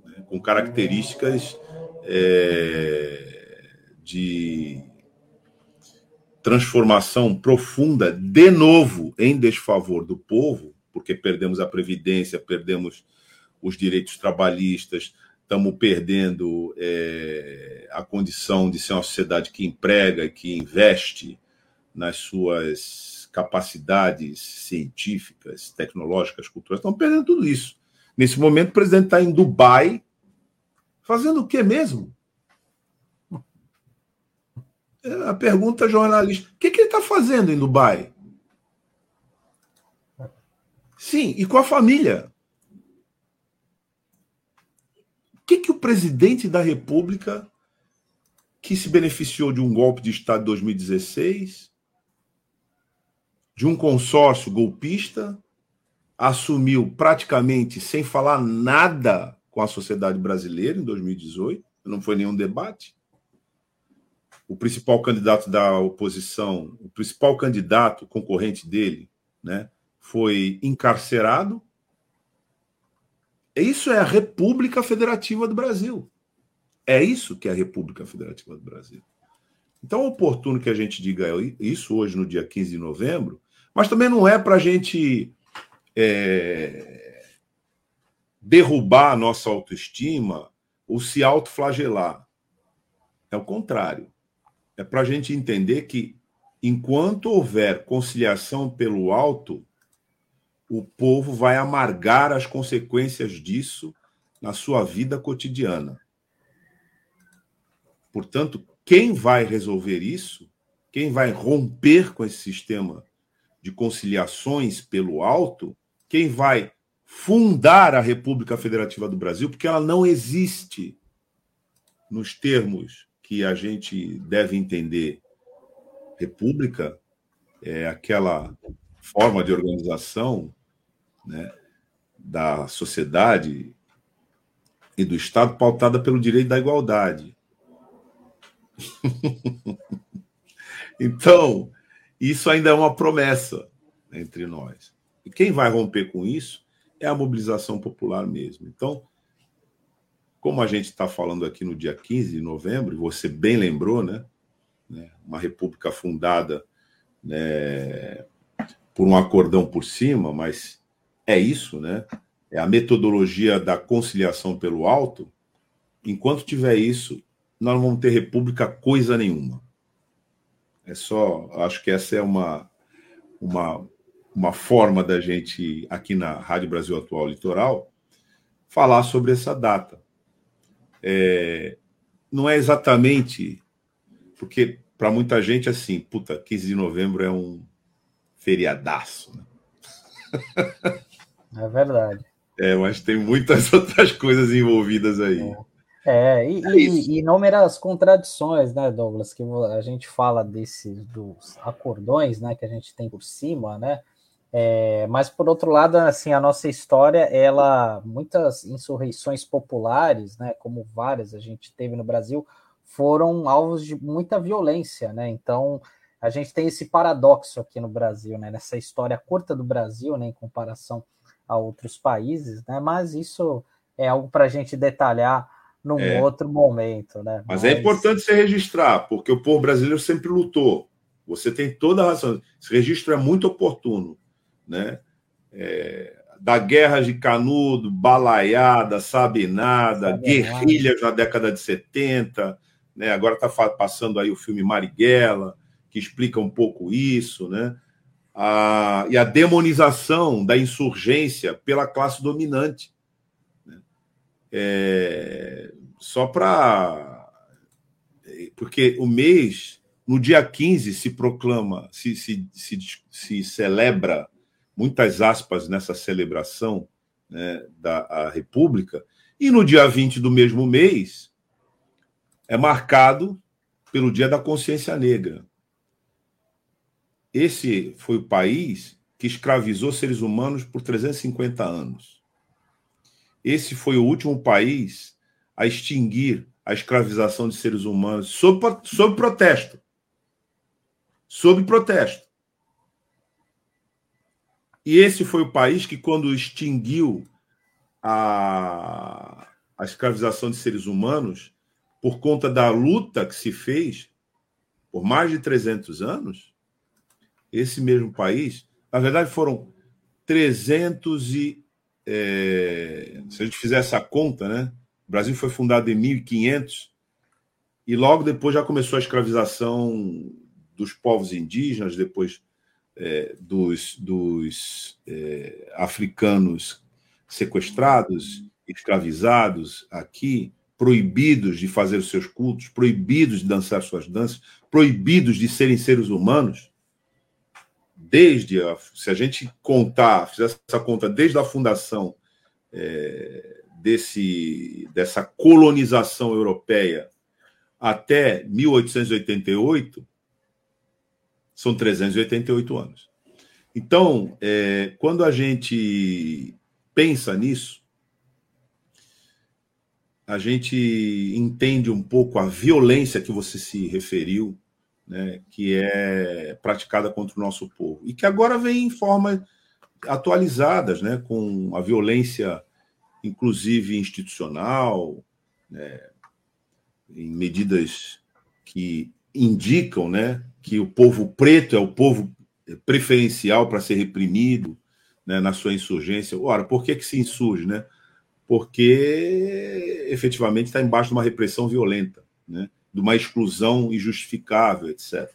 né, com características é, de transformação profunda, de novo, em desfavor do povo, porque perdemos a Previdência, perdemos os direitos trabalhistas, estamos perdendo é, a condição de ser uma sociedade que emprega, que investe nas suas capacidades científicas, tecnológicas, culturais. Estamos perdendo tudo isso. Nesse momento, o presidente está em Dubai, fazendo o que mesmo? A pergunta jornalista: o que, que ele está fazendo em Dubai? Sim, e com a família. O que, que o presidente da República, que se beneficiou de um golpe de Estado em 2016, de um consórcio golpista, assumiu praticamente sem falar nada com a sociedade brasileira em 2018, não foi nenhum debate o principal candidato da oposição, o principal candidato concorrente dele, né, foi encarcerado. Isso é a República Federativa do Brasil. É isso que é a República Federativa do Brasil. Então é oportuno que a gente diga isso hoje, no dia 15 de novembro, mas também não é para a gente é, derrubar a nossa autoestima ou se autoflagelar. É o contrário. É para a gente entender que, enquanto houver conciliação pelo alto, o povo vai amargar as consequências disso na sua vida cotidiana. Portanto, quem vai resolver isso, quem vai romper com esse sistema de conciliações pelo alto, quem vai fundar a República Federativa do Brasil, porque ela não existe nos termos que a gente deve entender. República é aquela forma de organização né, da sociedade e do Estado pautada pelo direito da igualdade. então, isso ainda é uma promessa entre nós. E quem vai romper com isso é a mobilização popular mesmo. Então, como a gente está falando aqui no dia 15 de novembro, você bem lembrou, né? né uma república fundada né, por um acordão por cima, mas é isso, né? É a metodologia da conciliação pelo alto. Enquanto tiver isso, nós não vamos ter república coisa nenhuma. É só, acho que essa é uma, uma, uma forma da gente, aqui na Rádio Brasil Atual Litoral, falar sobre essa data. É, não é exatamente, porque para muita gente, assim, puta, 15 de novembro é um feriadaço. Né?
É verdade.
É, mas tem muitas outras coisas envolvidas aí.
É, é e, é e, inúmeras contradições, né, Douglas, que a gente fala desses dos acordões, né, que a gente tem por cima, né, é, mas por outro lado, assim, a nossa história, ela, muitas insurreições populares, né, como várias a gente teve no Brasil, foram alvos de muita violência, né, então a gente tem esse paradoxo aqui no Brasil, né, nessa história curta do Brasil, né, em comparação a outros países, né? Mas isso é algo para a gente detalhar num é. outro momento, né?
Mas, é Mas, é importante você registrar, porque o povo brasileiro sempre lutou. Você tem toda a razão. Esse registro é muito oportuno, né? É, da guerra de Canudo, balaiada, sabinada, Sabinada. guerrilhas na década de 70, né? Agora está passando aí o filme Marighella, que explica um pouco isso, né? a, e a demonização da insurgência pela classe dominante. Né? É, só para. Porque o mês, no dia 15, se proclama, se, se, se, se celebra, muitas aspas nessa celebração né, da República, e no dia 20 do mesmo mês é marcado pelo Dia da Consciência Negra. Esse foi o país que escravizou seres humanos por 350 anos. Esse foi o último país a extinguir a escravização de seres humanos sob, sob protesto. Sob protesto. E esse foi o país que, quando extinguiu a, a escravização de seres humanos, por conta da luta que se fez por mais de 300 anos, esse mesmo país, na verdade foram 300 e é, se a gente fizer essa conta, né? O Brasil foi fundado em 1500 e logo depois já começou a escravização dos povos indígenas, depois é, dos, dos é, africanos sequestrados, escravizados aqui, proibidos de fazer os seus cultos, proibidos de dançar suas danças, proibidos de serem seres humanos. Desde a, se a gente contar, fizer essa conta desde a fundação é, desse, dessa colonização europeia até 1888, são 388 anos. Então, é, quando a gente pensa nisso, a gente entende um pouco a violência que você se referiu, né, que é praticada contra o nosso povo e que agora vem em formas atualizadas, né, com a violência, inclusive institucional, né, em medidas que indicam, né, que o povo preto é o povo preferencial para ser reprimido, né, na sua insurgência. Ora, por que que se insurge, né? porque efetivamente está embaixo de uma repressão violenta, né? de uma exclusão injustificável, etc.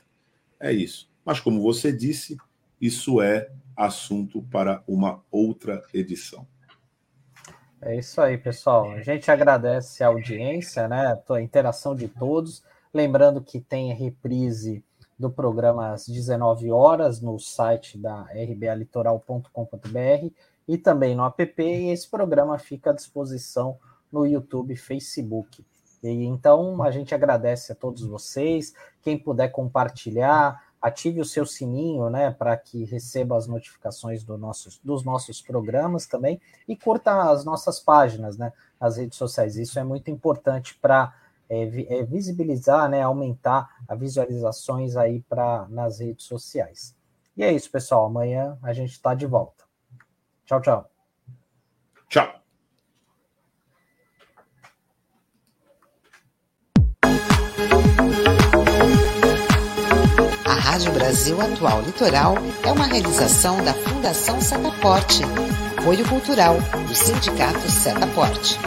É isso. Mas, como você disse, isso é assunto para uma outra edição.
É isso aí, pessoal. A gente agradece a audiência, né? A interação de todos. Lembrando que tem reprise do programa às 19 horas no site da rbalitoral.com.br e também no app. E esse programa fica à disposição no YouTube Facebook. E, então a gente agradece a todos vocês. Quem puder compartilhar, ative o seu sininho, né, para que receba as notificações do nossos, dos nossos programas também e curta as nossas páginas, né, as redes sociais. Isso é muito importante para é, é, visibilizar, né, aumentar as visualizações aí para nas redes sociais. E é isso, pessoal. Amanhã a gente está de volta. Tchau, tchau.
Tchau.
A Rádio Brasil Atual Litoral é uma realização da Fundação Setaporte, apoio cultural do Sindicato Setaporte.